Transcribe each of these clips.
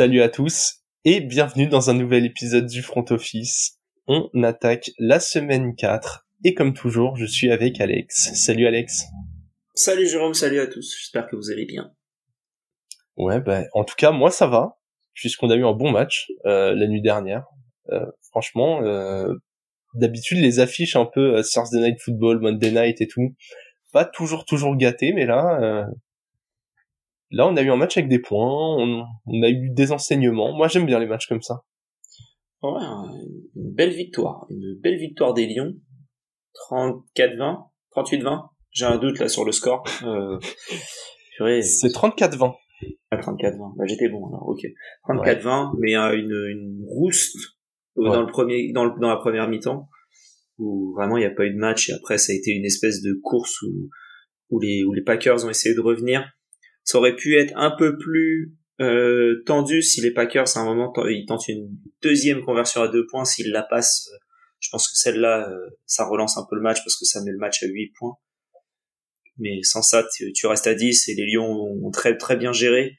Salut à tous et bienvenue dans un nouvel épisode du Front Office. On attaque la semaine 4 et comme toujours, je suis avec Alex. Salut Alex. Salut Jérôme, salut à tous. J'espère que vous allez bien. Ouais, bah, en tout cas, moi ça va, puisqu'on a eu un bon match euh, la nuit dernière. Euh, franchement, euh, d'habitude les affiches un peu Thursday Night Football, Monday Night et tout, pas toujours toujours gâté, mais là, là on a eu un match avec des points, on, on a eu des enseignements. Moi j'aime bien les matchs comme ça. Ouais, une belle victoire, une belle victoire des Lions. 34-20, 38-20. J'ai un doute là sur le score. Euh, C'est 34-20. Ah, 34-20. Bah, j'étais bon alors, ok. 34-20, mais euh, une, une rouste euh, Ouais. dans le premier, dans, le- dans la première mi-temps où vraiment il n'y a pas eu de match et après ça a été une espèce de course où, où les, où les Packers ont essayé de revenir. Ça aurait pu être un peu plus euh, tendu si les Packers à un moment ils tentent une deuxième conversion à deux points s'ils la passent. euh, Je pense que celle-là, euh, ça relance un peu le match parce que ça met le match à 8 points. Mais sans ça, tu, tu restes à 10 et les Lions ont très très bien géré,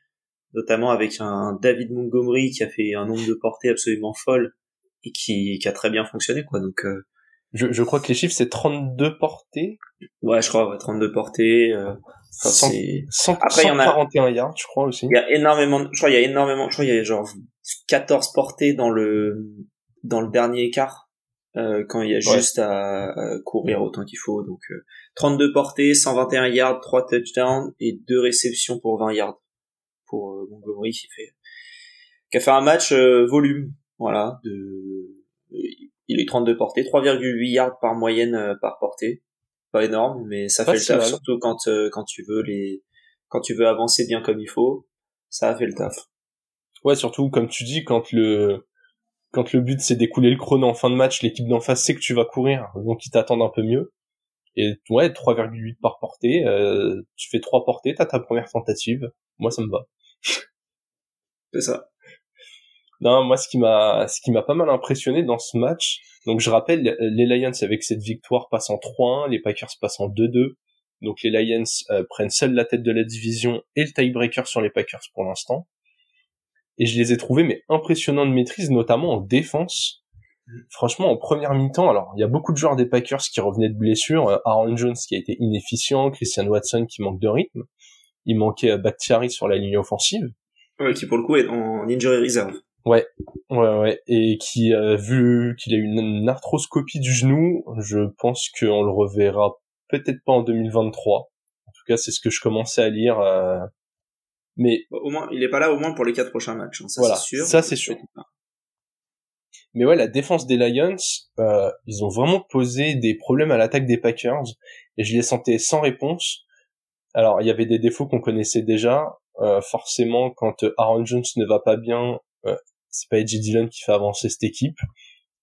notamment avec un David Montgomery qui a fait un nombre de portées absolument folle et qui, qui a très bien fonctionné quoi. Donc euh, Je, je crois que les chiffres c'est 32 portées, ouais, je crois ouais, 32 portées. euh, enfin, Cent- c'est 100, Après, il y en a- 141 yards, je crois aussi. il y a énormément, je crois il y a énormément, je crois il y a genre 14 portées dans le dans le dernier quart euh, quand il y a Ouais. juste à, à courir autant qu'il faut. Donc euh, 32 portées, 121 yards, 3 touchdowns et 2 réceptions pour 20 yards pour euh, Montgomery qui fait qui a fait un match euh, volume, voilà, de il est 32 portées, 3,8 yards par moyenne euh, par portée. Pas énorme, mais ça Pas fait le taf mal. surtout quand euh, quand tu veux les quand tu veux avancer bien comme il faut, ça a fait le taf. Ouais, surtout comme tu dis, quand le quand le but c'est d'écouler le chrono en fin de match, l'équipe d'en face sait que tu vas courir, donc ils t'attendent un peu mieux. Et ouais, 3,8 par portée, euh, tu fais trois portées, t'as ta première tentative. Moi, ça me va. C'est ça. Non, moi, ce qui m'a, ce qui m'a pas mal impressionné dans ce match, donc je rappelle, les Lions avec cette victoire passent en 3-1, les Packers passent en 2-2. Donc les Lions euh, prennent seuls la tête de la division et le tiebreaker sur les Packers pour l'instant. Et je les ai trouvés mais impressionnants de maîtrise, notamment en défense. Franchement, en première mi-temps, alors il y a beaucoup de joueurs des Packers qui revenaient de blessures, euh, Aaron Jones qui a été inefficient, Christian Watson qui manque de rythme, il manquait euh, Bakhtiari sur la ligne offensive. Ouais, qui pour le coup est en injury reserve. Ouais, ouais, ouais, et qui a vu qu'il a eu une, arthroscopie du genou, je pense qu'on le reverra peut-être pas en 2023. En tout cas, c'est ce que je commençais à lire. euh, Mais au moins, il est pas là au moins pour les quatre prochains matchs. hein, ça Voilà, c'est sûr. ça, c'est sûr. mais ouais, la défense des Lions, euh, ils ont vraiment posé des problèmes à l'attaque des Packers, et je les sentais sans réponse. Alors, il y avait des défauts qu'on connaissait déjà. Euh, forcément, quand Aaron Jones ne va pas bien, euh, c'est pas Edgy Dillon qui fait avancer cette équipe.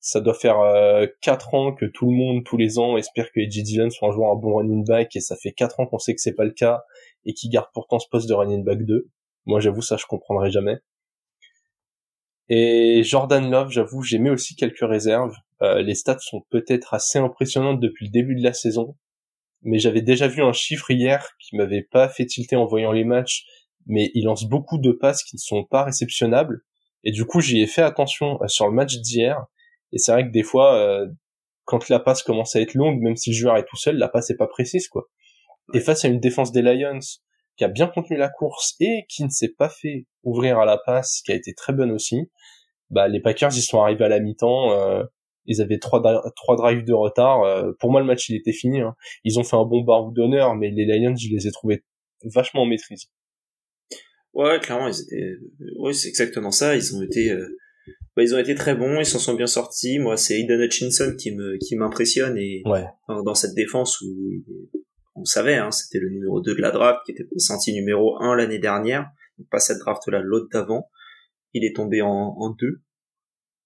Ça doit faire euh, quatre ans que tout le monde, tous les ans, espère que Edgy Dillon soit un joueur un bon running back, et ça fait quatre ans qu'on sait que c'est pas le cas, et qui garde pourtant ce poste de running back 2. Moi, j'avoue, ça, je comprendrai jamais. Et Jordan Love, j'avoue, j'ai mis aussi quelques réserves. Euh, les stats sont peut-être assez impressionnantes depuis le début de la saison, mais j'avais déjà vu un chiffre hier qui m'avait pas fait tilter en voyant les matchs, mais il lance beaucoup de passes qui ne sont pas réceptionnables, et du coup j'y ai fait attention euh, sur le match d'hier, et c'est vrai que des fois, euh, quand la passe commence à être longue, même si le joueur est tout seul, la passe est pas précise, quoi. Et face à une défense des Lions qui a bien contenu la course et qui ne s'est pas fait ouvrir à la passe, qui a été très bonne aussi, bah les Packers ils sont arrivés à la mi-temps, euh, ils avaient trois, trois drives de retard. pour moi le match il était fini. hein. Ils ont fait un bon baroud d'honneur, mais les Lions je les ai trouvés vachement en maîtrise. Ouais, clairement, ils étaient. Oui, c'est exactement ça. Ils ont été. euh, bah, ils ont été très bons. Ils s'en sont bien sortis. Moi, c'est Aiden Hutchinson qui me qui m'impressionne et Ouais. dans, dans cette défense où on savait, hein, c'était le numéro 2 de la draft qui était pressenti numéro 1 l'année dernière. Donc, pas cette draft-là, l'autre d'avant. Il est tombé en, en 2.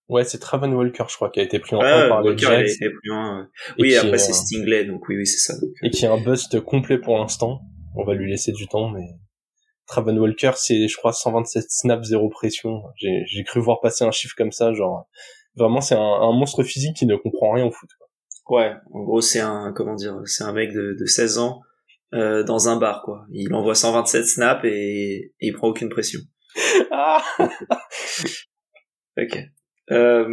Ouais, c'est Travon Walker je crois qui a été pris en Ouais, 1 par les Walker, a Jags été loin. et Oui, après est, c'est euh, Stingley, donc oui, oui, c'est ça. Donc, euh, et qui est un bust complet pour l'instant. On va lui laisser du temps, mais Travon Walker, c'est, je crois, 127 snaps, zéro pression. J'ai, cru voir passer un chiffre comme ça, genre, vraiment, c'est un, un monstre physique qui ne comprend rien au foot. quoi. Ouais, en gros, c'est un, comment dire, c'est un mec de, de 16 ans, euh, dans un bar, quoi. Il envoie 127 snaps et, et il prend aucune pression. ah ok. Euh,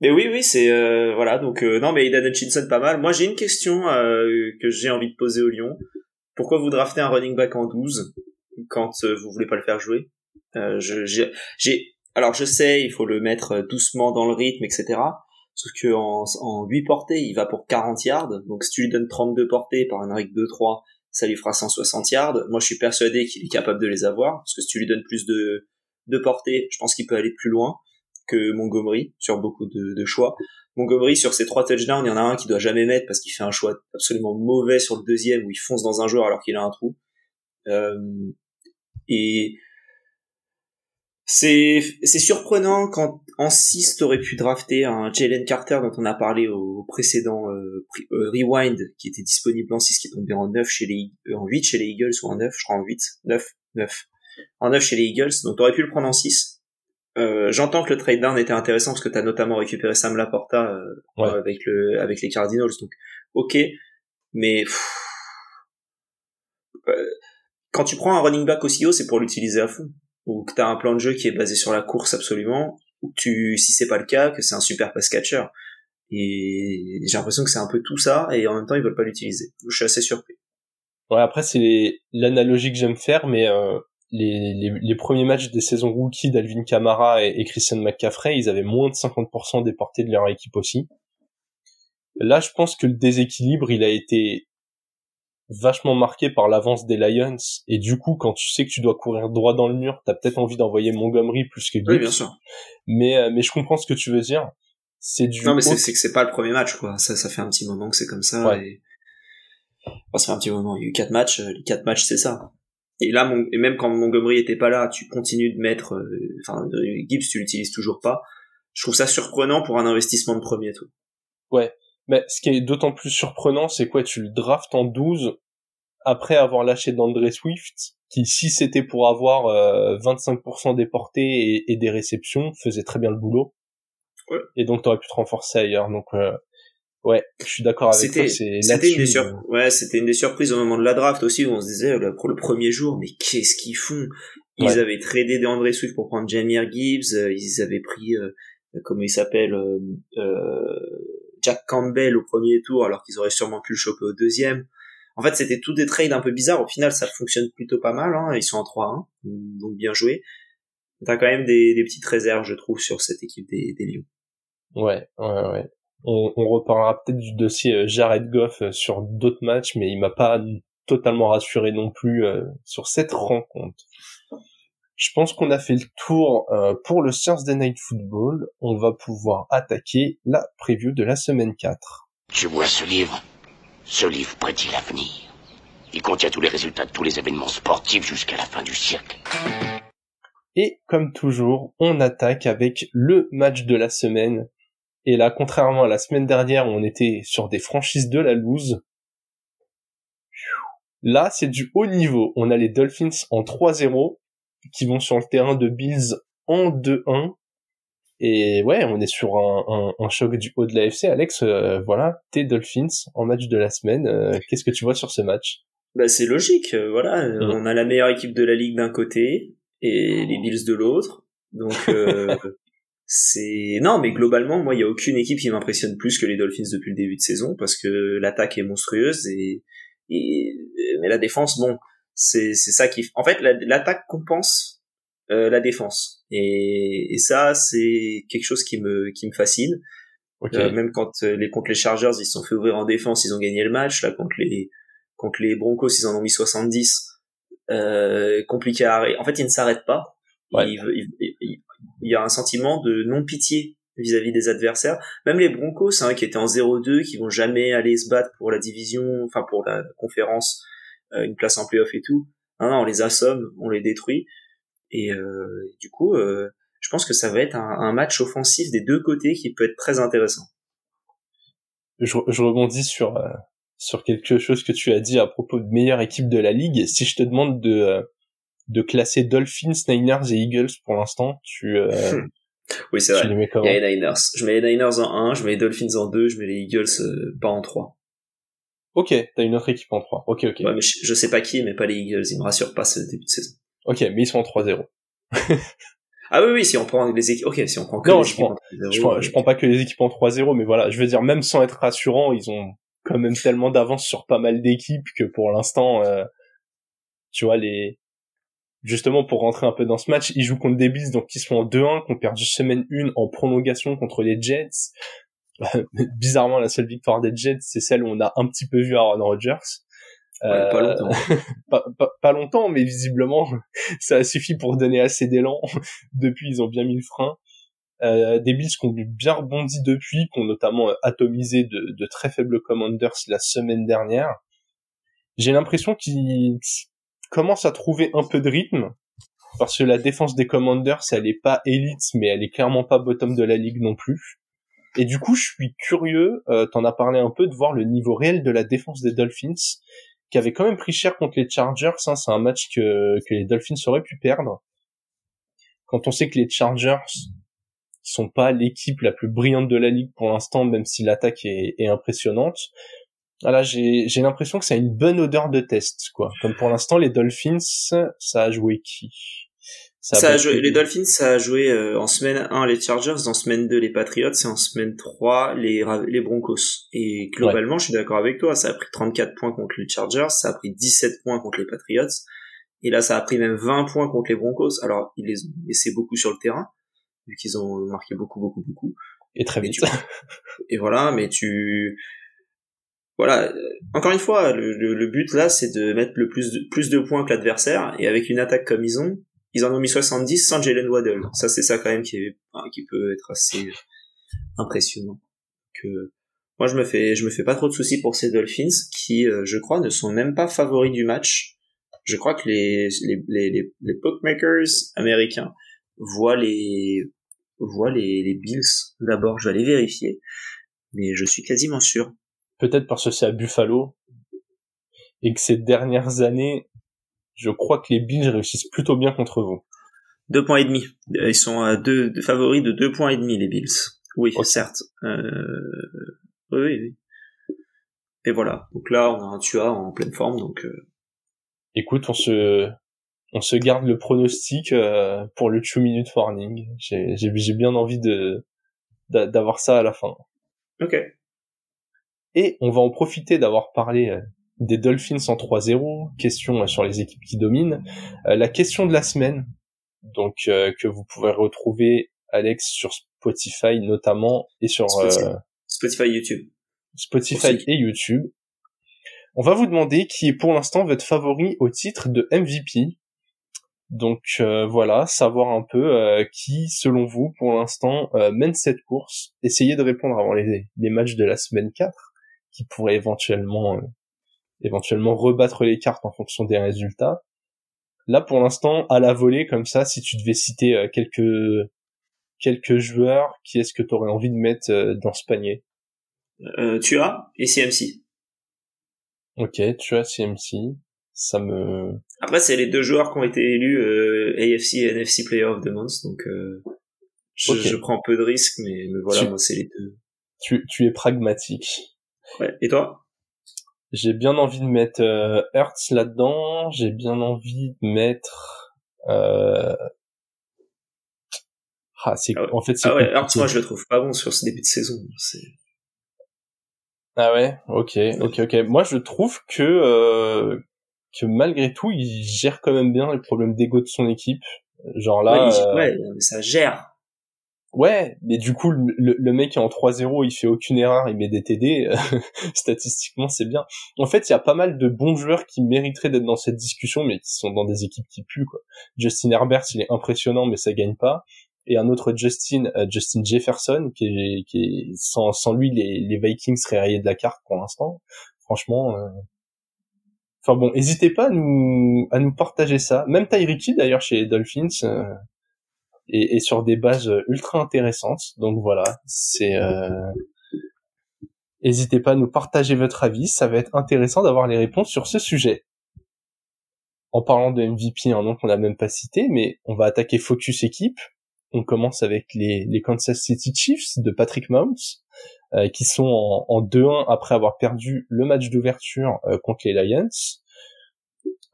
mais oui, oui, c'est euh, voilà. Donc euh, non, mais Aidan Hutchinson pas mal. Moi, j'ai une question que j'ai envie de poser au Lyon. Pourquoi vous draftez un running back en 12 quand vous voulez pas le faire jouer J'ai, alors je sais, il faut le mettre doucement dans le rythme, etc. Sauf que en, en 8 portées, il va pour 40 yards. Donc si tu lui donnes 32 portées par une règle 2-3, ça lui fera 160 yards. Moi, je suis persuadé qu'il est capable de les avoir, parce que si tu lui donnes plus de, de portée, je pense qu'il peut aller plus loin que Montgomery sur beaucoup de, de, choix. Montgomery sur ses trois touchdowns, il y en a un qui doit jamais mettre parce qu'il fait un choix absolument mauvais sur le deuxième où il fonce dans un joueur alors qu'il a un trou. Euh, et c'est c'est surprenant quand en 6 t'aurais pu drafter un Jalen Carter dont on a parlé au précédent euh, euh, Rewind qui était disponible en 6 qui est tombé en 9 chez les euh, en 8 chez les Eagles ou en 9 je crois en 8 9 9 en 9 chez les Eagles donc t'aurais pu le prendre en 6 euh, j'entends que le trade down était intéressant parce que tu as notamment récupéré Sam Laporta euh, avec le avec les Cardinals. Donc ok, mais euh, quand tu prends un running back aussi haut, c'est pour l'utiliser à fond. Ou que tu as un plan de jeu qui est basé sur la course absolument. Ou que tu, si c'est pas le cas, que c'est un super pass catcher. Et j'ai l'impression que c'est un peu tout ça et en même temps ils veulent pas l'utiliser. Je suis assez surpris. Ouais, après c'est l'analogie que j'aime faire, mais euh, les, premiers matchs des saisons rookies d'Alvin Kamara et, Christian McCaffrey, ils avaient moins de 50% des portées de leur équipe aussi. Là, je pense que le déséquilibre, il a été vachement marqué par l'avance des Lions. Et du coup quand tu sais que tu dois courir droit dans le mur t'as peut-être envie d'envoyer Montgomery plus que Gibbs. oui bien sûr. Mais euh, mais je comprends ce que tu veux dire. C'est du non mais c'est que c'est pas le premier match quoi. Ça ça fait un petit moment que c'est comme ça et ça fait un petit moment. Il y a eu quatre matchs les quatre matchs c'est ça. Et là, et même quand Montgomery était pas là, tu continues de mettre, euh, enfin, Gibbs, tu l'utilises toujours pas. Je trouve ça surprenant pour un investissement de premier tour. Ouais. Mais ce qui est d'autant plus surprenant, c'est quoi, tu le draftes en 12 après avoir lâché d'André Swift, qui, si c'était pour avoir 25% euh, des portées et, et, des réceptions, faisait très bien le boulot. Ouais. Et donc, t'aurais pu te renforcer ailleurs. Donc, euh, Ouais, je suis d'accord avec toi. C'était une des euh, ouais, c'était une des surprises au moment de la draft aussi où on se disait pour le premier jour, mais qu'est-ce qu'ils font? Ils avaient tradé des André Swift pour prendre Jamir Gibbs, euh, ils avaient pris euh, comment il s'appelle Jack Campbell au premier tour alors qu'ils auraient sûrement pu le choper au deuxième. En fait, c'était tout des trades un peu bizarres. Au final, ça fonctionne plutôt pas mal. Hein. Ils sont en 3-1, donc bien joué. T'as quand même des, petites réserves, je trouve, sur cette équipe des, des Lions. Ouais, ouais, ouais on, on reparlera peut-être du dossier euh, Jared Goff euh, sur d'autres matchs, mais il m'a pas totalement rassuré non plus euh, sur cette rencontre. Je pense qu'on a fait le tour pour le Thursday Night Football. On va pouvoir attaquer la preview de la semaine 4. Tu vois ce livre Ce livre prédit l'avenir. Il contient tous les résultats de tous les événements sportifs jusqu'à la fin du siècle. Et comme toujours, on attaque avec le match de la semaine et là, contrairement à la semaine dernière où on était sur des franchises de la loose, là, c'est du haut niveau. On a les Dolphins en 3-0 qui vont sur le terrain de Bills en 2-1. Et ouais, on est sur un, choc du haut de la FC. Alex, euh, voilà, tes Dolphins en match de la semaine. Euh, qu'est-ce que tu vois sur ce match? Bah, C'est logique, euh, voilà. On a la meilleure équipe de la ligue d'un côté et les Bills de l'autre. Donc c'est non mais globalement moi il y a aucune équipe qui m'impressionne plus que les Dolphins depuis le début de saison parce que l'attaque est monstrueuse et, et mais la défense bon c'est c'est ça qui en fait l'attaque compense euh, la défense. Et, et ça c'est quelque chose qui me qui me fascine. Euh, même quand euh, les contre les Chargers ils se sont fait ouvrir en défense ils ont gagné le match. Là contre les contre les Broncos ils en ont mis 70 euh, compliqué à arrêter. En fait ils ne s'arrêtent pas. Ouais. il y a un sentiment de non-pitié vis-à-vis des adversaires. Même les Broncos, hein, qui étaient en 0-2, qui vont jamais aller se battre pour la division, enfin pour la conférence, une place en playoff et tout. Non, non, on les assomme, on les détruit. Et euh, du coup, euh, je pense que ça va être un, match offensif des deux côtés qui peut être très intéressant. Je, je rebondis sur sur quelque chose que tu as dit à propos de meilleure équipe de la ligue. Si je te demande de de classer Dolphins, Niners et Eagles pour l'instant. Tu euh, oui, c'est vrai. Il y a les Niners. Je mets les Niners en 1, je mets les Dolphins en 2, je mets les Eagles euh, pas en 3. Ok, t'as une autre équipe en 3. Ok, ok. Ouais, mais je, sais pas qui, mais pas les Eagles. Ils me rassurent pas ce début de saison. Ok, mais ils sont en 3-0. ah oui, oui, si on prend les équipes, ok, si on prend que non, les je équipes prends, en 3-0, je prends, je prends pas que les équipes en 3-0, mais voilà, je veux dire, même sans être rassurant, ils ont quand même tellement d'avance sur pas mal d'équipes que pour l'instant, euh, tu vois, les, justement, pour rentrer un peu dans ce match, ils jouent contre des Bills, donc ils sont en 2-1, qu'on perdu semaine 1 en prolongation contre les Jets. Bizarrement, la seule victoire des Jets, c'est celle où on a un petit peu vu Aaron Rodgers. ouais, pas Euh, longtemps. pas, pas, pas longtemps, mais visiblement, ça a suffi pour donner assez d'élan. depuis, ils ont bien mis le frein. Euh, des Bills qui ont bien rebondi depuis, qui ont notamment euh, atomisé de, de très faibles Commanders la semaine dernière. J'ai l'impression qu'ils commencent à trouver un peu de rythme, parce que la défense des Commanders, elle est pas élite, mais elle est clairement pas bottom de la ligue non plus. Et du coup, je suis curieux, euh, t'en as parlé un peu, de voir le niveau réel de la défense des Dolphins, qui avait quand même pris cher contre les Chargers. Hein, c'est un match que, les Dolphins auraient pu perdre. Quand on sait que les Chargers sont pas l'équipe la plus brillante de la ligue pour l'instant, même si l'attaque est, est impressionnante. Voilà, j'ai j'ai l'impression que ça a une bonne odeur de test, quoi. Comme pour l'instant, les Dolphins, ça a joué qui? Ça a joué, les Dolphins, ça a joué euh, en semaine 1 les Chargers, en semaine 2 les Patriots et en semaine 3 les, les Broncos. Et globalement, je suis d'accord avec toi, ça a pris 34 points contre les Chargers, ça a pris 17 points contre les Patriots, et là ça a pris même 20 points contre les Broncos. Alors, ils les ont laissés beaucoup sur le terrain, vu qu'ils ont marqué beaucoup, beaucoup, beaucoup. Et très vite. tu- et voilà, mais tu... Voilà, euh, encore une fois, le, le- le but là, c'est de mettre le plus de, plus de points que l'adversaire, et avec une attaque comme ils ont, ils en ont mis 70 sans Jalen Waddle. Ça, c'est ça quand même qui, peut être assez impressionnant. Que moi, je me fais, je me fais pas trop de soucis pour ces Dolphins qui, euh, je crois, ne sont même pas favoris du match. Je crois que les, les bookmakers américains voient les voient les, les Bills. D'abord, je vais aller vérifier, mais je suis quasiment sûr. Peut-être parce que c'est à Buffalo et que ces dernières années, je crois que les Bills réussissent plutôt bien contre vous. Deux points et demi. Euh, Ils sont à deux, deux favoris de deux points et demi les Bills. Oui, certes. Euh... Oui, oui, oui. Et voilà. Donc là, on a un Tua en pleine forme, donc euh, Écoute, on se on se garde le pronostic euh, pour le two minute warning. J'ai bien envie de d'a- d'avoir ça à la fin. ok. Et on va en profiter d'avoir parlé euh, des Dolphins en 3-0, question euh, sur les équipes qui dominent. Euh, la question de la semaine, donc euh, que vous pouvez retrouver Alex sur Spotify notamment et sur Spotify. euh, Spotify, YouTube. Spotify Aussi. et YouTube. On va vous demander qui est pour l'instant votre favori au titre de MVP. Donc euh, voilà, savoir un peu euh, qui, selon vous, pour l'instant, euh, mène cette course. Essayez de répondre avant les, les matchs de la semaine 4, qui pourraient éventuellement, euh, éventuellement rebattre les cartes en fonction des résultats. Là, pour l'instant, à la volée, comme ça, si tu devais citer euh, quelques quelques joueurs, qui est-ce que tu aurais envie de mettre euh, dans ce panier? Euh, Tua et CMC. Ok, tu as CMC, ça me... Après, c'est les deux joueurs qui ont été élus euh, AFC et NFC Player of the Month, donc euh, je, Ok. je prends peu de risques, mais, mais voilà, Tu- moi, c'est les deux. Tu, tu es pragmatique. Ouais. Et toi? J'ai bien envie de mettre euh, Hertz là-dedans, j'ai bien envie de mettre... Euh... Ah, c'est... Ah ouais. En fait, c'est Ah ouais, alors moi, je le trouve pas bon sur ce début de saison. C'est... Ah ouais, ok, ok, ok. Moi, je trouve que euh, que malgré tout, il gère quand même bien les problèmes d'ego de son équipe. Genre là, ouais, euh, ouais, mais ça gère. Ouais, mais du coup, le, mec est en 3-0, il fait aucune erreur, il met des TD. Statistiquement, c'est bien. En fait, il y a pas mal de bons joueurs qui mériteraient d'être dans cette discussion, mais qui sont dans des équipes qui puent. Quoi. Justin Herbert, il est impressionnant, mais ça gagne pas. Et un autre Justin, euh, Justin Jefferson, qui est, sans, lui, les, Vikings seraient rayés de la carte pour l'instant. Franchement. euh, Enfin bon, n'hésitez pas à nous partager ça. Même Tyreek d'ailleurs chez Dolphins euh, est, est sur des bases euh, ultra intéressantes. Donc voilà, c'est. Euh... N'hésitez pas à nous partager votre avis. Ça va être intéressant d'avoir les réponses sur ce sujet. En parlant de MVP, un nom qu'on n'a même pas cité, mais on va attaquer Focus équipe. On commence avec les, les Kansas City Chiefs de Patrick Mahomes, euh, qui sont en, en 2-1 après avoir perdu le match d'ouverture euh, contre les Lions.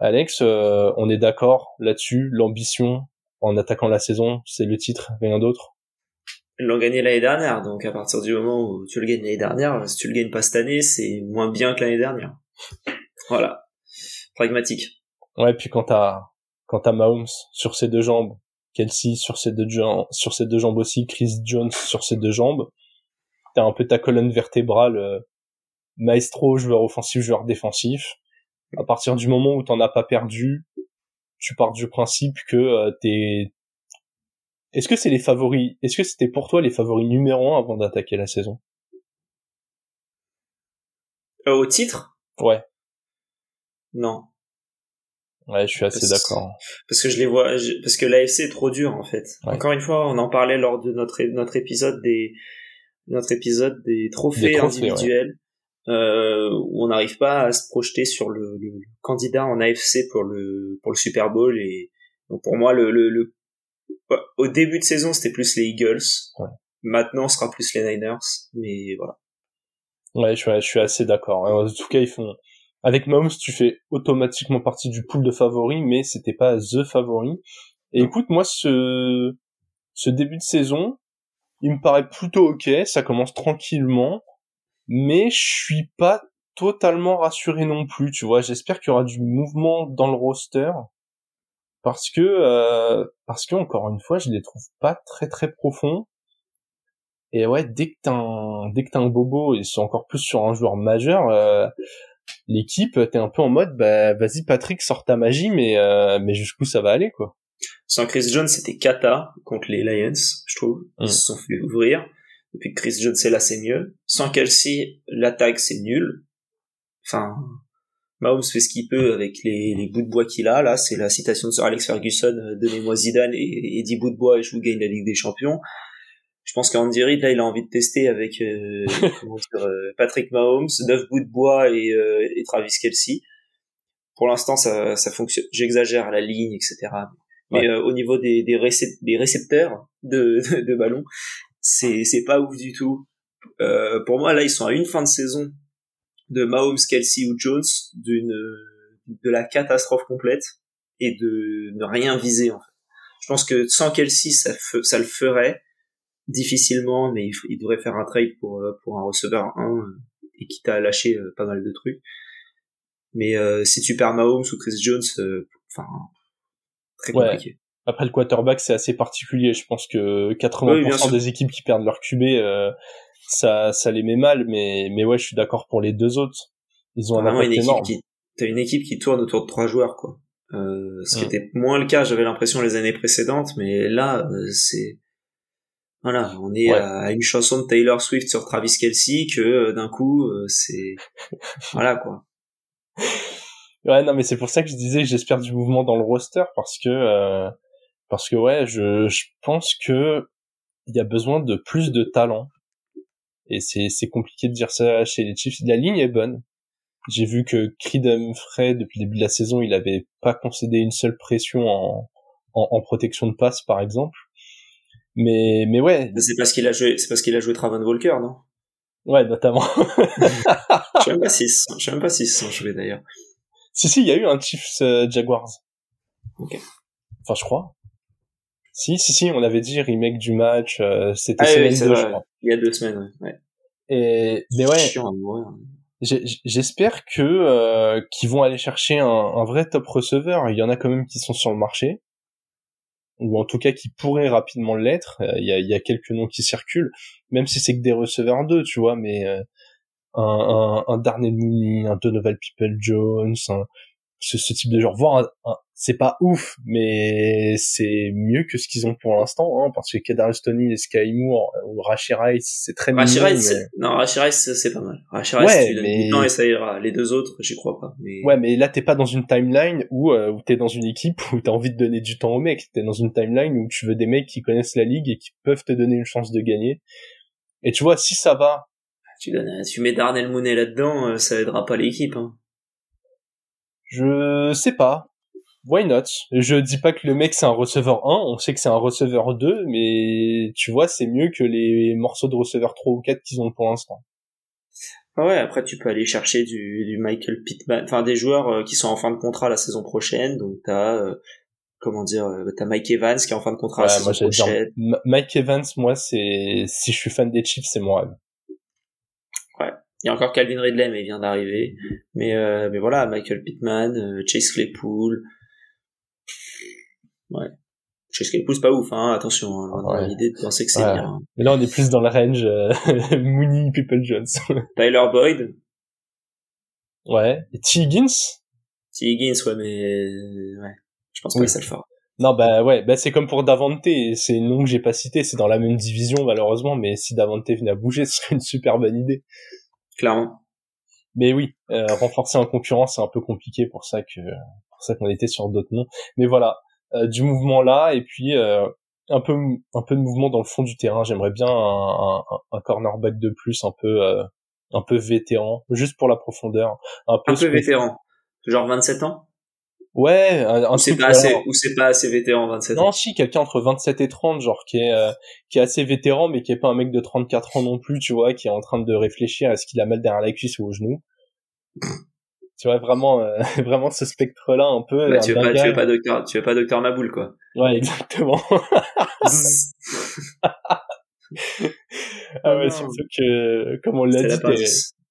Alex, euh, on est d'accord là-dessus, l'ambition en attaquant la saison, c'est le titre, rien d'autre. Ils l'ont gagné l'année dernière, donc à partir du moment où tu le gagnes l'année dernière, si tu le gagnes pas cette année, c'est moins bien que l'année dernière. Voilà. Pragmatique. Ouais, puis quand t'as, quand t'as Mahomes sur ses deux jambes, Kelsey sur ses deux jambes, sur ses deux jambes aussi, Chris Jones sur ses deux jambes, t'as un peu ta colonne vertébrale, euh, maestro, joueur offensif, joueur défensif. À partir du moment où t'en as pas perdu, tu pars du principe que euh, t'es est-ce que c'est les favoris Est-ce que c'était pour toi les favoris numéro un avant d'attaquer la saison? Euh, Au titre? Ouais. Non. Ouais, je suis assez d'accord. Parce que je les vois, parce que l'AFC est trop dur en fait. Encore une fois, on en parlait lors de notre notre épisode des notre épisode des trophées, individuels. Euh, où on n'arrive pas à se projeter sur le, le, candidat en AFC pour le pour le Super Bowl et donc pour moi le, le, le au début de saison, c'était plus les Eagles. Maintenant, ce sera plus les Niners, mais voilà. Ouais, je, suis assez d'accord. En tout cas, ils font. Avec Mahomes, tu fais automatiquement partie du pool de favoris, mais c'était pas the favori. Et écoute, moi, ce ce début de saison, il me paraît plutôt ok. Ça commence tranquillement, mais je suis pas totalement rassuré non plus. Tu vois, j'espère qu'il y aura du mouvement dans le roster parce que euh, parce que encore une fois je les trouve pas très très profonds et ouais dès que t'as un dès que t'as un bobo et c'est encore plus sur un joueur majeur euh, l'équipe t'es un peu en mode bah vas-y Patrick sors ta magie mais euh, mais jusqu'où ça va aller quoi sans Chris Jones c'était Kata contre les Lions je trouve ils mm. se sont fait ouvrir depuis que Chris Jones est là c'est mieux sans Kelsey l'attaque c'est nul enfin Mahomes fait ce qu'il peut avec les, les bouts de bois qu'il a. Là, c'est la citation de Sir Alex Ferguson euh, donnez-moi Zidane et, et 10 bouts de bois et je vous gagne la Ligue des Champions. Je pense qu'Andy Reid, là, il a envie de tester avec euh, euh Patrick Mahomes, 9 bouts de bois et, euh, et Travis Kelsey. Pour l'instant, ça, ça fonctionne. J'exagère la ligne, etc. Mais au niveau des, des, des récepteurs de, de, de ballon, c'est c'est pas ouf du tout. pour moi, là, ils sont à une fin de saison de Mahomes, Kelsey ou Jones d'une de la catastrophe complète et de ne rien viser en fait. Je pense que sans Kelsey ça, ça le ferait difficilement, mais il, devrait faire un trade pour euh, pour un receveur 1 euh, et quitte à lâcher euh, pas mal de trucs. Mais si tu perds Mahomes ou Chris Jones, enfin très compliqué. Après le quarterback c'est assez particulier. Je pense que 80% des équipes qui perdent leur QB ça, ça les met mal, mais, mais ouais, je suis d'accord pour les deux autres. Ils ont un impact une énorme. T'as une équipe qui tourne autour de trois joueurs, quoi. Euh, ce qui était moins le cas, j'avais l'impression les années précédentes, mais là, euh, c'est voilà, on est à une chanson de Taylor Swift sur Travis Kelsey que euh, d'un coup, euh, c'est voilà quoi. Ouais, non, mais c'est pour ça que je disais que j'espère du mouvement dans le roster parce que parce que ouais, je je pense que il y a besoin de plus de talent et c'est c'est compliqué de dire ça chez les Chiefs. La ligne est bonne. J'ai vu que Creed Humphrey depuis le début de la saison, il avait pas concédé une seule pression en en, en protection de passe par exemple. Mais mais ouais. C'est parce qu'il a joué, c'est parce qu'il a joué Travon Walker, non? Ouais, notamment. je sais même pas s'ils sont, je sais même pas s'ils sont joués d'ailleurs. Si si, il y a eu un Chiefs euh, Jaguars. Ok. Enfin, je crois. Si, si, si, on avait dit remake du match, euh, c'était ah, oui, je crois. Il y a deux semaines, ouais. Et, mais ouais. J'espère que euh, qu'ils vont aller chercher un, un, vrai top receveur. Il y en a quand même qui sont sur le marché, ou en tout cas qui pourraient rapidement l'être. Euh, il y, a, il y a quelques noms qui circulent, même si c'est que des receveurs d'eux, tu vois. Mais euh, un, un, un Darnell Mooney, un Donovan People Jones, un, ce, ce type de genre, voir c'est pas ouf, mais c'est mieux que ce qu'ils ont pour l'instant, hein, parce que Kadarius Tony et Sky Moore euh, ou Rashi Rice, c'est très Rashi Rice, non, Rashi Rice, c'est pas mal. Rashi Rice, ouais, tu mais... temps et ça ira. Les deux autres, j'y crois pas. Mais... Ouais, mais là, t'es pas dans une timeline où, euh, où t'es dans une équipe où t'as envie de donner du temps aux mecs. T'es dans une timeline où tu veux des mecs qui connaissent la ligue et qui peuvent te donner une chance de gagner. Et tu vois, si ça va... Tu, donnes, tu mets Darnell Mooney là-dedans, euh, ça aidera pas l'équipe. Hein. Je sais pas why not? Je dis pas que le mec c'est un receveur 1, on sait que c'est un receveur 2, mais tu vois, c'est mieux que les morceaux de receveur 3 ou 4 qu'ils ont pour l'instant. Ah ouais, après tu peux aller chercher du, du Michael Pittman, enfin des joueurs euh, qui sont en fin de contrat la saison prochaine, donc t'as euh, comment dire, euh, t'as Mike Evans qui est en fin de contrat ouais, moi, dire, Mike Evans, moi, c'est si je suis fan des Chiefs, c'est mon rêve. Il y a encore Calvin Ridley, mais il vient d'arriver. Mais euh, mais voilà, Michael Pittman, euh, Chase Claypool. Ouais. Chase Claypool, c'est pas ouf, hein. Attention, on a l'idée de penser que c'est bien. Mais là, on est plus dans le range Mooney, People Jones. Tyler Boyd. Ouais. Et T. Higgins? T. Higgins, ouais, mais ouais. Je pense pas que ça le fera. Non, bah ouais, bah c'est comme pour Davante, c'est une nom que j'ai pas cité, c'est dans la même division malheureusement, mais si Davante venait à bouger, ce serait une super bonne idée. Clairement. Mais oui, euh, renforcer un concurrent, c'est un peu compliqué pour ça que pour ça qu'on était sur d'autres noms. Mais voilà, euh, du mouvement là et puis euh, un peu un peu de mouvement dans le fond du terrain. J'aimerais bien un, un, un, cornerback de plus, un peu un peu vétéran, juste pour la profondeur. Un peu, un peu vétéran, genre 27 ans. Ouais, un, ou c'est pas assez ou c'est pas assez vétéran 27 ans. Non, si quelqu'un entre 27 et 30 genre qui est euh, qui est assez vétéran mais qui est pas un mec de 34 ans non plus, tu vois, qui est en train de réfléchir à ce qu'il a mal derrière la cuisse ou au genou. tu vois vraiment euh, vraiment ce spectre là un peu bah, tu veux pas tu veux pas docteur tu veux pas docteur Maboul quoi. Ouais, exactement. ah ouais, surtout que comme on l'a dit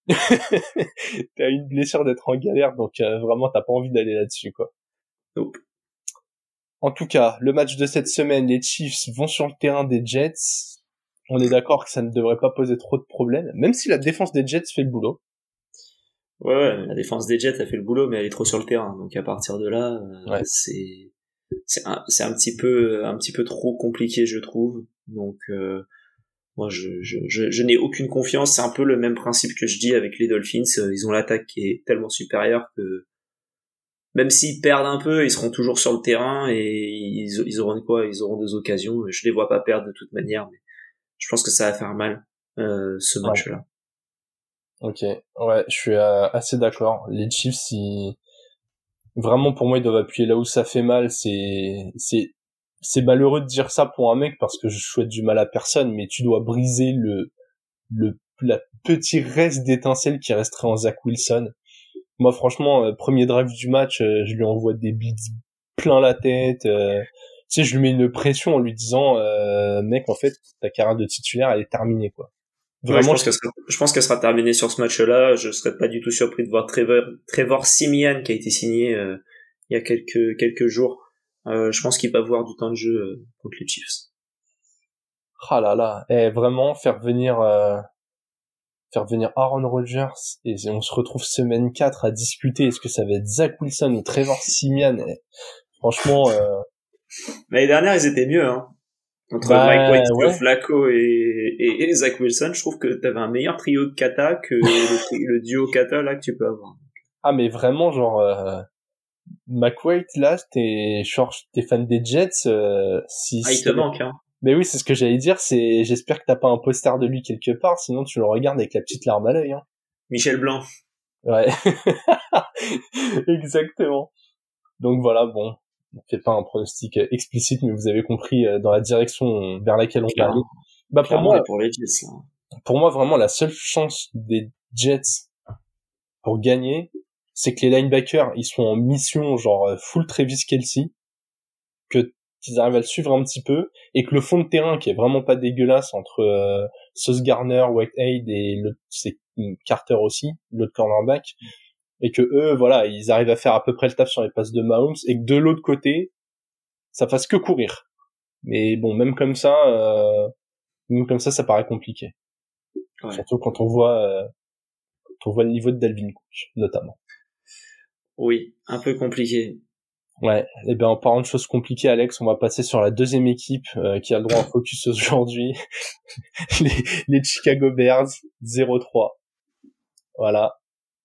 t'as une blessure d'être en galère, donc euh, vraiment t'as pas envie d'aller là-dessus, quoi. En tout cas, le match de cette semaine, les Chiefs vont sur le terrain des Jets. On est d'accord que ça ne devrait pas poser trop de problèmes, même si la défense des Jets fait le boulot. Ouais, ouais la défense des Jets a fait le boulot, mais elle est trop sur le terrain. Donc à partir de là, euh, c'est c'est un, c'est un petit peu un petit peu trop compliqué, je trouve. Donc euh, moi, je, je, je, n'ai aucune confiance. C'est un peu le même principe que je dis avec les Dolphins. Euh, ils ont l'attaque qui est tellement supérieure que même s'ils perdent un peu, ils seront toujours sur le terrain et ils, ils auront quoi Ils auront des occasions. Je les vois pas perdre de toute manière, mais je pense que ça va faire mal euh, ce match-là. Ok, ouais, je suis euh, assez d'accord. Les Chiefs, si vraiment pour moi, ils doivent appuyer là où ça fait mal. C'est c'est c'est malheureux de dire ça pour un mec parce que je souhaite du mal à personne, mais tu dois briser le, le, la petit reste d'étincelle qui resterait en Zach Wilson. Moi, franchement, euh, premier drive du match, euh, je lui envoie des blitz plein la tête. Euh, tu sais, je lui mets une pression en lui disant, mec, en fait, ta carrière de titulaire, elle est terminée, quoi. Vraiment, je pense qu'elle sera, je pense qu'elle sera terminée sur ce match-là. Je serais pas du tout surpris de voir Trevor, Trevor Simian qui a été signé il y a quelques quelques jours euh, je pense qu'il va voir du temps de jeu euh, contre les Chiefs. Ah là là, et eh, vraiment faire venir euh, faire venir Aaron Rodgers et on se retrouve semaine 4 à discuter. Est-ce que ça va être Zach Wilson ou Trevor Simian et, eh, franchement euh... l'année dernière ils étaient mieux hein. Entre bah, Mike White, ouais. Flacco et, et, Zach Wilson je trouve que t'avais un meilleur trio de kata que le, le, duo kata là que tu peux avoir. Ah mais vraiment genre euh, McWaite, là, t'es, t'es fan des Jets, euh, si. Ah, il te manque, hein. Mais oui, c'est ce que j'allais dire, c'est, j'espère que t'as pas un poster de lui quelque part, sinon tu le regardes avec la petite larme à l'œil, hein. Michel Blanc. Ouais. Exactement. Donc voilà, bon. On fait pas un pronostic explicite, mais vous avez compris euh, dans la direction vers laquelle on va. Bah, pour moi, pour les Jets, Pour moi, vraiment, la seule chance des Jets pour gagner, c'est que les linebackers, ils sont en mission genre euh, full Travis Kelsey, que qu'ils arrivent à le suivre un petit peu, et que le fond de terrain, qui est vraiment pas dégueulasse entre euh, Sauce Garner, Whitehead et le, c'est Carter aussi, l'autre cornerback, et que eux, voilà, ils arrivent à faire à peu près le taf sur les passes de Mahomes, et que de l'autre côté, ça fasse que courir. Mais bon, même comme ça, euh, même comme ça, ça paraît compliqué. Surtout quand on voit, euh, quand on voit le niveau de Dalvin Cook, notamment. Oui, un peu compliqué. Ouais, et eh bien en parlant de choses compliquées, Alex, on va passer sur la deuxième équipe euh, qui a le droit à focus aujourd'hui, les, Chicago Bears 0-3. Voilà,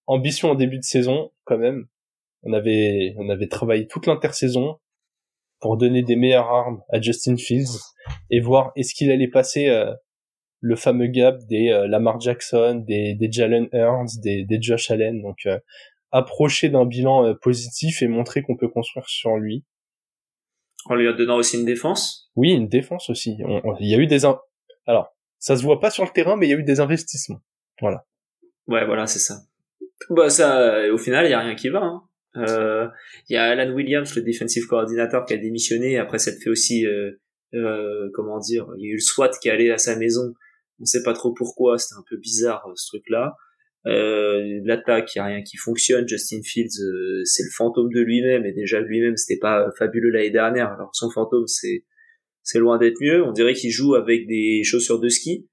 ambition en début de saison quand même. On avait on avait travaillé toute l'intersaison pour donner des meilleures armes à Justin Fields et voir est-ce qu'il allait passer euh, le fameux gap des euh, Lamar Jackson, des, des Jalen Hurts, des, des Josh Allen. Donc approcher d'un bilan euh, positif et montrer qu'on peut construire sur lui. En lui donnant aussi une défense? Oui, une défense aussi. Il y a eu des... Alors, ça se voit pas sur le terrain, mais il y a eu des investissements. Voilà. Ouais, voilà, c'est ça. Bah ça, au final, il y a rien qui va. Hein. Il y a Alan Williams, le defensive coordinator, qui a démissionné après s'être fait aussi, comment dire, il y a eu le SWAT qui est allé à sa maison. On sait pas trop pourquoi, c'était un peu bizarre ce truc-là. Euh, l'attaque, il a rien qui fonctionne. Justin Fields, euh, c'est le fantôme de lui-même et déjà lui-même c'était pas fabuleux l'année dernière. Alors son fantôme, c'est c'est loin d'être mieux. On dirait qu'il joue avec des chaussures de ski.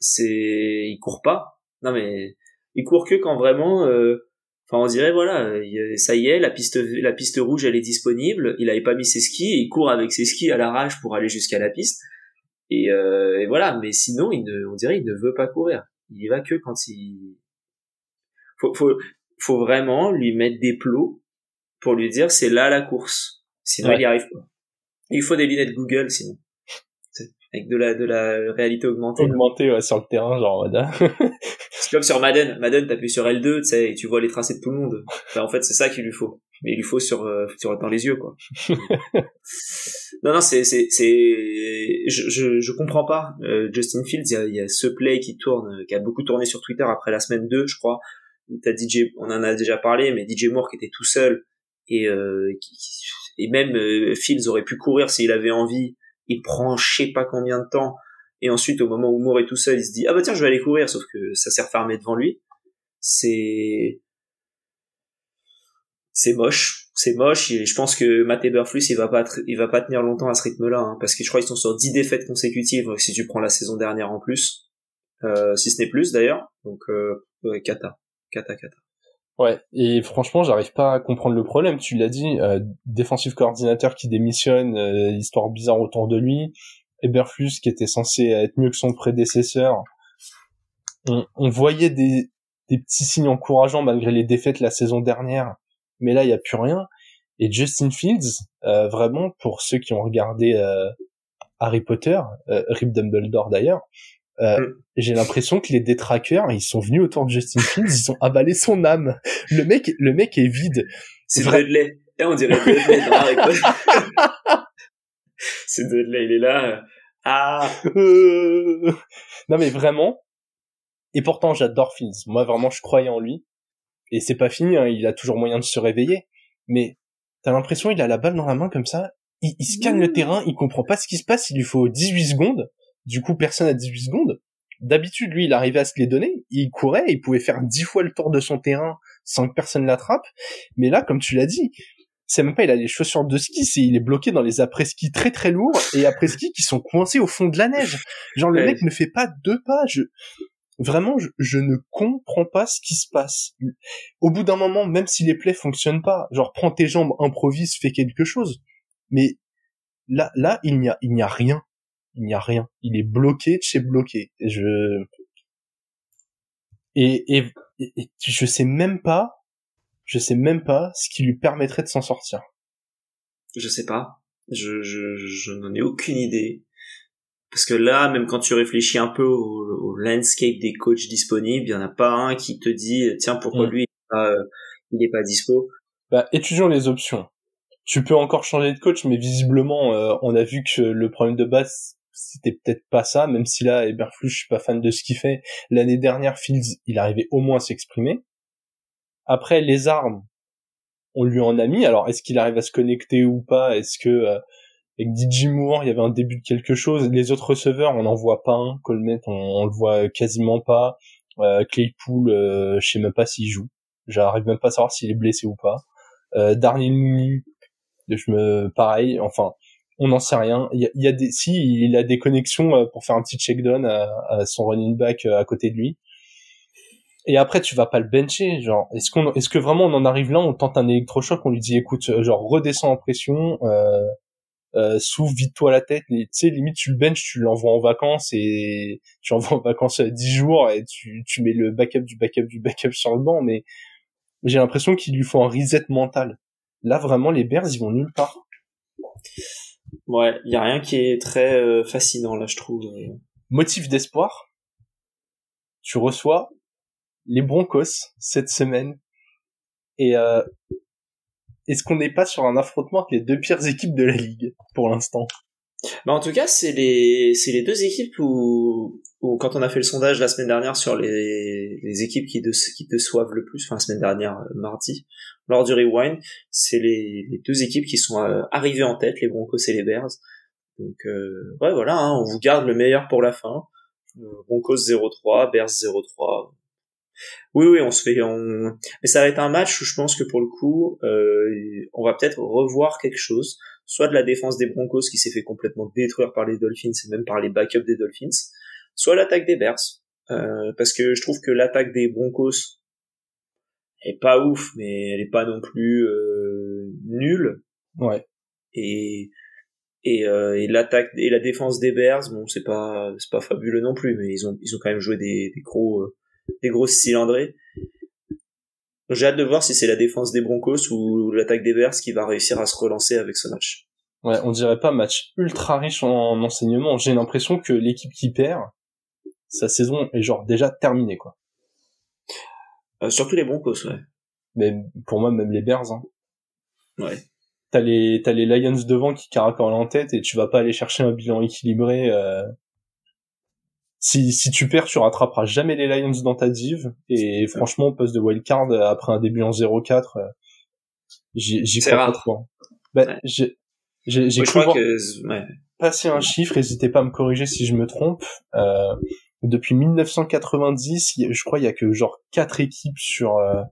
C'est, il court pas. Non mais il court que quand vraiment. Euh, enfin, on dirait voilà, ça y est, la piste la piste rouge elle est disponible. Il avait pas mis ses skis, et il court avec ses skis à l'arrache pour aller jusqu'à la piste. Et, et voilà. Mais sinon, il ne, on dirait il ne veut pas courir il y va que quand il faut, faut, faut vraiment lui mettre des plots pour lui dire c'est là la course. Sinon il y arrive pas. Il faut des lunettes Google sinon. Avec de la de la réalité augmentée. Augmentée ouais, sur le terrain genre C'est comme sur Madden. Madden t'appuies sur L2 tu sais et tu vois les tracés de tout le monde. en fait c'est ça qu'il lui faut. Mais il lui faut sur euh, sur dans les yeux quoi. non non c'est c'est c'est je, je je comprends pas euh, Justin Fields il y a, y a ce play qui tourne qui a beaucoup tourné sur Twitter après la semaine 2 je crois où t'as DJ on en a déjà parlé mais DJ Moore qui était tout seul et euh, qui, et même euh, Fields aurait pu courir s'il avait envie. Il prend je sais pas combien de temps. Et ensuite au moment où Moore est tout seul il se dit ah bah tiens je vais aller courir sauf que ça s'est refermé devant lui. C'est c'est moche c'est moche et je pense que Matt Eberflus il va pas va pas tenir longtemps à ce rythme-là hein, parce que je crois qu'ils sont sur 10 défaites consécutives si tu prends la saison dernière en plus. Euh, si ce n'est plus d'ailleurs. Donc euh, ouais, kata. Kata kata. Ouais et franchement j'arrive pas à comprendre le problème. Tu l'as dit euh, défensif coordinateur qui démissionne euh, histoire bizarre autour de lui. Eberflus qui était censé être mieux que son prédécesseur. On, on voyait des des petits signes encourageants malgré les défaites la saison dernière mais là il y a plus rien. Et Justin Fields, euh, vraiment pour ceux qui ont regardé euh, Harry Potter, euh, Rip Dumbledore d'ailleurs, euh, mm. j'ai l'impression que les détraqueurs ils sont venus autour de Justin Fields, ils ont avalé son âme. Le mec, le mec est vide. C'est Vra... Dudley. Et on dirait Dudley dans Harry Potter. C'est Dudley, il est là. Ah. non mais vraiment. Et pourtant j'adore Fields. Moi vraiment je croyais en lui et c'est pas fini, hein, il a toujours moyen de se réveiller, mais t'as l'impression il a la balle dans la main comme ça, il, il scanne le terrain, il comprend pas ce qui se passe, il lui faut 18 secondes, du coup personne a 18 secondes. D'habitude, lui, il arrivait à se les donner, il courait, il pouvait faire 10 fois le tour de son terrain sans que personne l'attrape, mais là, comme tu l'as dit, c'est même pas il a les chaussures de ski, c'est il est bloqué dans les après-ski très très lourds et après-ski qui sont coincés au fond de la neige. Genre le mec ne fait pas deux pas, je vraiment, je, ne comprends pas ce qui se passe. Au bout d'un moment, même si les plays fonctionnent pas, genre prends tes jambes, improvise, fais quelque chose. Mais là, là, il n'y a, il n'y a rien. Il n'y a rien. Il est bloqué chez bloqué. Je et, et, et je sais même pas, je sais même pas ce qui lui permettrait de s'en sortir. Je sais pas. Je, je, je n'en ai aucune idée. Parce que là, même quand tu réfléchis un peu au, landscape des coachs disponibles, il y en a pas un qui te dit tiens pourquoi mm. lui il est, pas, dispo. Bah étudions les options. Tu peux encore changer de coach, mais visiblement euh, on a vu que le problème de base c'était peut-être pas ça, même si là Eberflus je suis pas fan de ce qu'il fait. L'année dernière Fields il arrivait au moins à s'exprimer. Après les armes, on lui en a mis. Alors est-ce qu'il arrive à se connecter ou pas? Est-ce que euh, avec DJ Moore, il y avait un début de quelque chose. Les autres receveurs, on n'en voit pas un. Colmet, on, on, le voit quasiment pas. Euh, Claypool, euh, je sais même pas s'il joue. J'arrive même pas à savoir s'il est blessé ou pas. Euh, Darnell Mooney, je me, pareil. Enfin, on n'en sait rien. Il y a, des, si il a des connexions euh, pour faire un petit check down à, à son running back euh, à côté de lui. Et après, tu vas pas le bencher, genre, est-ce qu'on, est-ce que vraiment on en arrive là, on tente un électrochoc, on lui dit, écoute, euh, genre, redescends en pression, euh, euh, souffle vite-toi la tête tu sais limite tu le bench tu l'envoies en vacances et tu envoies en vacances 10 jours et tu, tu mets le backup du backup du backup sur le banc mais j'ai l'impression qu'il lui faut un reset mental. Là vraiment les Bears ils vont nulle part. Ouais il y a rien qui est très euh, fascinant là je trouve. Motif d'espoir. Tu reçois les Broncos cette semaine et euh, est-ce qu'on n'est pas sur un affrontement avec les deux pires équipes de la ligue pour l'instant? Bah en tout cas, c'est les c'est deux équipes où, quand on a fait le sondage la semaine dernière sur les, équipes qui de, qui le plus, enfin la semaine dernière euh, mardi lors du rewind, c'est les, les deux équipes qui sont euh, arrivées en tête, les Broncos et les Bears. Donc euh, ouais voilà, hein, on vous garde le meilleur pour la fin. Broncos 0-3, Bears 0-3. Oui, oui, on se fait. On... Mais ça va être un match où je pense que pour le coup, euh, on va peut-être revoir quelque chose, soit de la défense des Broncos qui s'est fait complètement détruire par les Dolphins et même par les backups des Dolphins, soit l'attaque des Bears, euh, parce que je trouve que l'attaque des Broncos est pas ouf, mais elle est pas non plus euh, nulle. Ouais. Et et, euh, et l'attaque et la défense des Bears, bon, c'est pas c'est pas fabuleux non plus, mais ils ont ils ont quand même joué des, des gros euh, des grosses cylindrées. J'ai hâte de voir si c'est la défense des Broncos ou l'attaque des Bears qui va réussir à se relancer avec ce match. Ouais, on dirait pas match ultra riche en enseignement. J'ai l'impression que l'équipe qui perd, sa saison est genre déjà terminée, quoi. Euh, surtout les Broncos, ouais. Mais pour moi, même les Bears, hein. Ouais. T'as les, t'as les Lions devant qui caracolent en tête et tu vas pas aller chercher un bilan équilibré, euh... Si, si tu perds, tu rattraperas jamais les Lions dans ta div. Et franchement, poste de wildcard, après un début en 0-4, euh, j'y crois pas trop. Bah, ouais. j'ai, cru que, ouais. passer un chiffre, n'hésitez pas à me corriger si je me trompe. Euh, depuis 1990, je crois il y a que genre quatre équipes sur euh,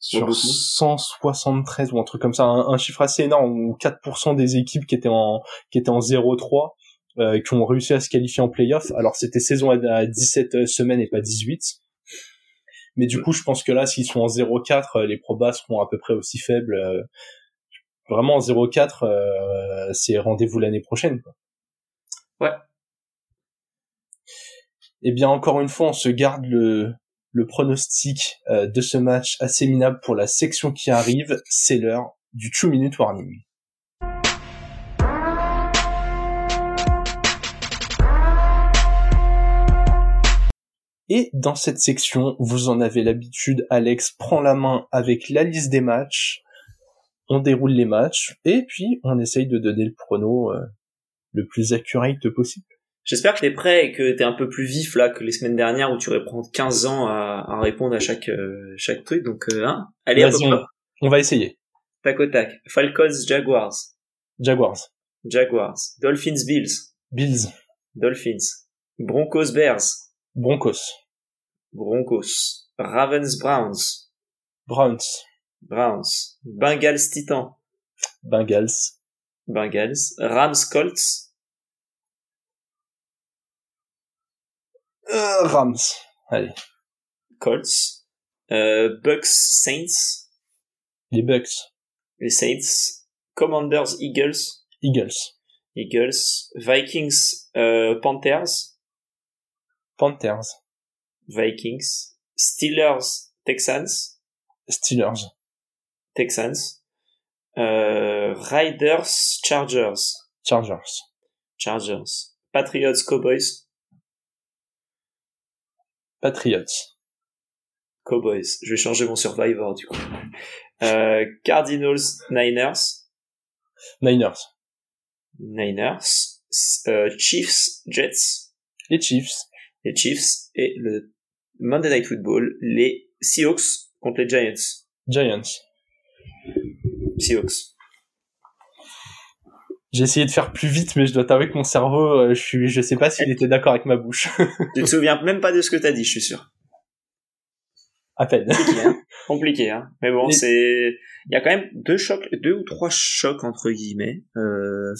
sur 173 ou un truc comme ça, un, un chiffre assez énorme où 4% des équipes qui étaient en qui étaient en 0-3 euh, qui ont réussi à se qualifier en playoff. Alors c'était saison à 17 semaines et pas 18. Mais du coup, je pense que là, s'ils sont en 0-4, les probas seront à peu près aussi faibles. Euh, vraiment en 0-4, euh, c'est rendez-vous l'année prochaine. Quoi. Ouais. Eh bien, encore une fois, on se garde le, le pronostic euh, de ce match assez minable pour la section qui arrive. C'est l'heure du 2 minute warning. Et dans cette section, vous en avez l'habitude, Alex prend la main avec la liste des matchs, on déroule les matchs, et puis on essaye de donner le prono euh, le plus accurate possible. J'espère que t'es prêt et que t'es un peu plus vif là que les semaines dernières où tu aurais prendre 15 ans à, à répondre à chaque euh, chaque truc. Donc euh, hein, allez, hop, on, on va essayer. Tac au tac. Falcons, Jaguars. Jaguars. Jaguars. Dolphins, Bills. Bills. Dolphins. Broncos, Bears. Broncos. Broncos. Ravens, Browns. Browns. Browns. Bengals, Titans. Bengals. Bengals. Rams, Colts. Euh, Rams. Allez. Colts. Euh, Bucks, Saints. Les Bucks. Les Saints. Commanders, Eagles. Eagles. Eagles. Vikings, euh, Panthers. Panthers. Vikings. Steelers, Texans. Steelers. Texans. Euh, Riders, Chargers. Chargers. Chargers. Patriots, Cowboys. Patriots. Cowboys. Je vais changer mon Survivor du coup. Euh, Cardinals, Niners. Niners. Niners. Euh, Chiefs, Jets. Les Chiefs. Les Chiefs. Et le Monday Night Football, les Seahawks contre les Giants. Giants. Seahawks. J'ai essayé de faire plus vite, mais je dois t'avouer que mon cerveau, euh, je suis, je sais pas s'il était d'accord avec ma bouche. tu te souviens même pas de ce que t'as dit, je suis sûr. À peine. Compliqué, hein. Compliqué, hein. Mais bon, c'est, il y a quand même deux chocs, deux ou trois chocs entre guillemets, euh,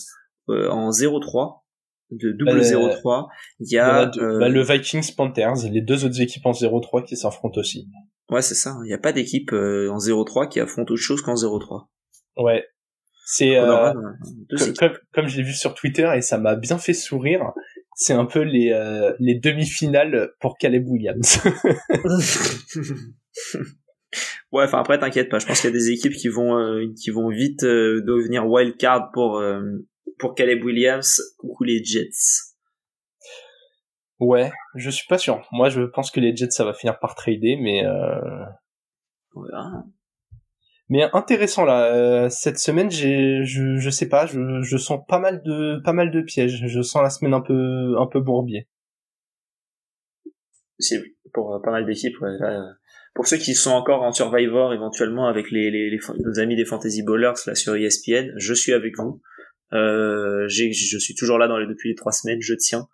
euh en 0-3, de double Euh, 0-3. Il y a, euh, Bah, le Vikings Panthers, les deux autres équipes en 0-3 qui s'affrontent aussi. ouais, c'est ça. Il y a pas d'équipe euh, en 0-3 qui affronte autre chose qu'en 0-3. Ouais. C'est, euh, comme, comme, l'ai vu sur Twitter et ça m'a bien fait sourire, c'est un peu les, euh, les demi-finales pour Caleb Williams. ouais, enfin après t'inquiète pas, je pense qu'il y a des équipes qui vont euh, qui vont vite euh, devenir wild card pour euh, pour Caleb Williams. Coucou les Jets? ouais, je suis pas sûr. Moi, je pense que les Jets, ça va finir par trader, mais euh, On verra. Mais intéressant là, euh, cette semaine, j'ai, je, je sais pas, je, je sens pas mal de, pas mal de pièges. Je sens la semaine un peu, un peu bourbier. C'est pour euh, pas mal d'équipes. pour ceux qui sont encore en Survivor, éventuellement avec les, les, les nos amis des Fantasy Bowlers là sur ESPN, je suis avec vous. Euh, je suis toujours là dans les, depuis les trois semaines, je tiens.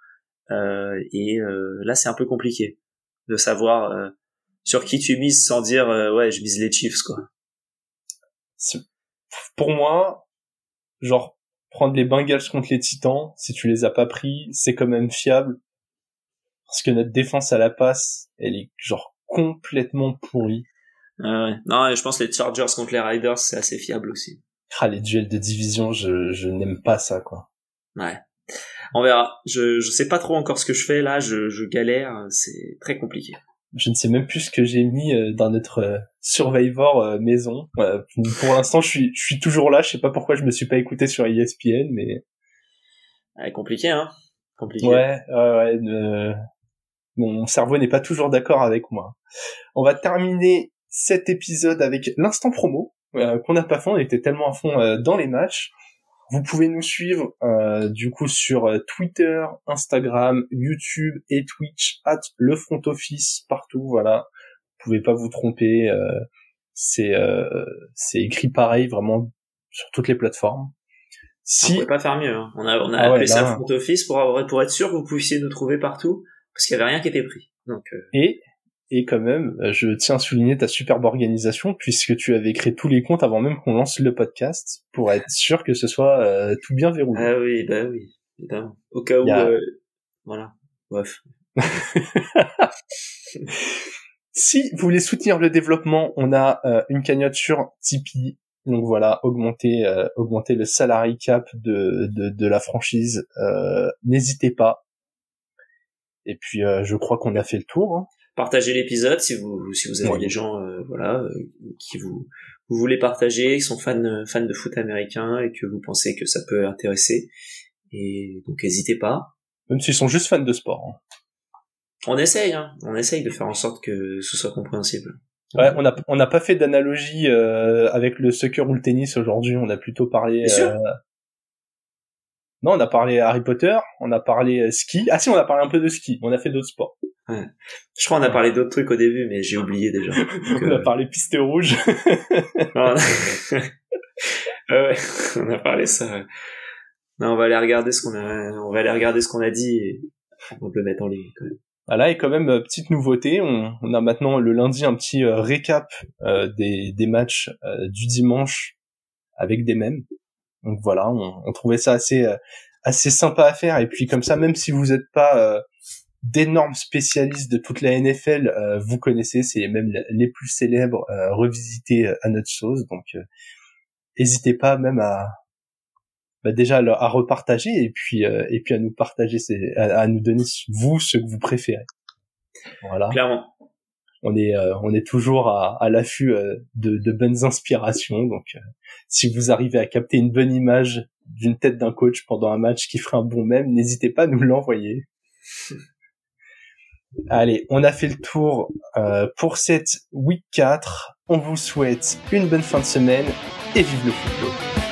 Euh, et euh, là, c'est un peu compliqué de savoir euh, sur qui tu mises sans dire ouais, je mise les Chiefs quoi pour moi, genre prendre les Bengals contre les Titans, si tu les as pas pris, c'est quand même fiable parce que notre défense à la passe, elle est genre complètement pourrie. ouais. Non, je pense les Chargers contre les Riders, c'est assez fiable aussi. Ah, les duels de division, je, je n'aime pas ça, quoi. Ouais. On verra. Je, je sais pas trop encore ce que je fais là, je, je galère, c'est très compliqué je ne sais même plus ce que j'ai mis euh, dans notre euh, Survivor euh, maison. pour l'instant, je suis, je suis toujours là. Je sais pas pourquoi je me suis pas écouté sur ESPN, mais ouais, compliqué, hein. Compliqué. Ouais, ouais, ouais mon cerveau n'est pas toujours d'accord avec moi. On va terminer cet épisode avec l'instant promo qu'on n'a pas fait. On était tellement à fond dans les matchs. Vous pouvez nous suivre euh, du coup sur euh, Twitter, Instagram, YouTube et Twitch at le front office partout. Voilà, vous pouvez pas vous tromper. Euh, c'est c'est écrit pareil vraiment sur toutes les plateformes. Si... On pouvait pas faire mieux. Hein. On a on a ah appelé ça front office pour avoir, pour être sûr que vous puissiez nous trouver partout parce qu'il y avait rien qui était pris. Donc et et quand même, euh, je tiens à souligner ta superbe organisation puisque tu avais créé tous les comptes avant même qu'on lance le podcast pour être sûr que ce soit euh, tout bien verrouillé. Ah oui, bah oui, évidemment. Au cas où, euh, voilà, bref. si vous voulez soutenir le développement, on a une cagnotte sur Tipeee. Donc voilà, augmenter, augmenter le salary cap de, de, de la franchise. N'hésitez pas. Et puis je crois qu'on a fait le tour. Hein partagez l'épisode si vous si vous avez des gens euh, voilà euh, qui vous vous voulez partager qui sont fans fans de foot américain et que vous pensez que ça peut intéresser et donc n'hésitez pas même s'ils sont juste fans de sport hein. on essaye hein. on essaye de faire en sorte que ce soit compréhensible ouais on a on n'a pas fait d'analogie euh, avec le soccer ou le tennis aujourd'hui on a plutôt parlé non, on a parlé Harry Potter, on a parlé ski. Ah si, on a parlé un peu de ski. On a fait d'autres sports. Ouais. Je crois qu'on a parlé d'autres trucs au début, mais j'ai oublié déjà. on a parlé piste rouge. ouais, on a parlé ça. Non, on va aller regarder ce qu'on a, on va aller regarder ce qu'on a dit et on peut le mettre en ligne quand même. Voilà, et quand même, euh, petite nouveauté, on, on a maintenant le lundi un petit euh, récap euh, des, des matchs du dimanche avec des mèmes. Donc voilà, on, on trouvait ça assez assez sympa à faire. Et puis comme ça, même si vous n'êtes pas d'énormes spécialistes de toute la NFL, euh, vous connaissez, c'est même les plus célèbres euh, revisités euh, à notre sauce. Donc, n'hésitez pas même à bah, déjà à repartager et puis et puis à nous partager, à, nous donner vous ce que vous préférez. Voilà. Clairement. On est on est toujours à, à l'affût de, de bonnes inspirations. Donc, si vous arrivez à capter une bonne image d'une tête d'un coach pendant un match qui ferait un bon même, n'hésitez pas à nous l'envoyer. Allez, on a fait le tour euh, pour cette week 4. On vous souhaite une bonne fin de semaine et vive le football.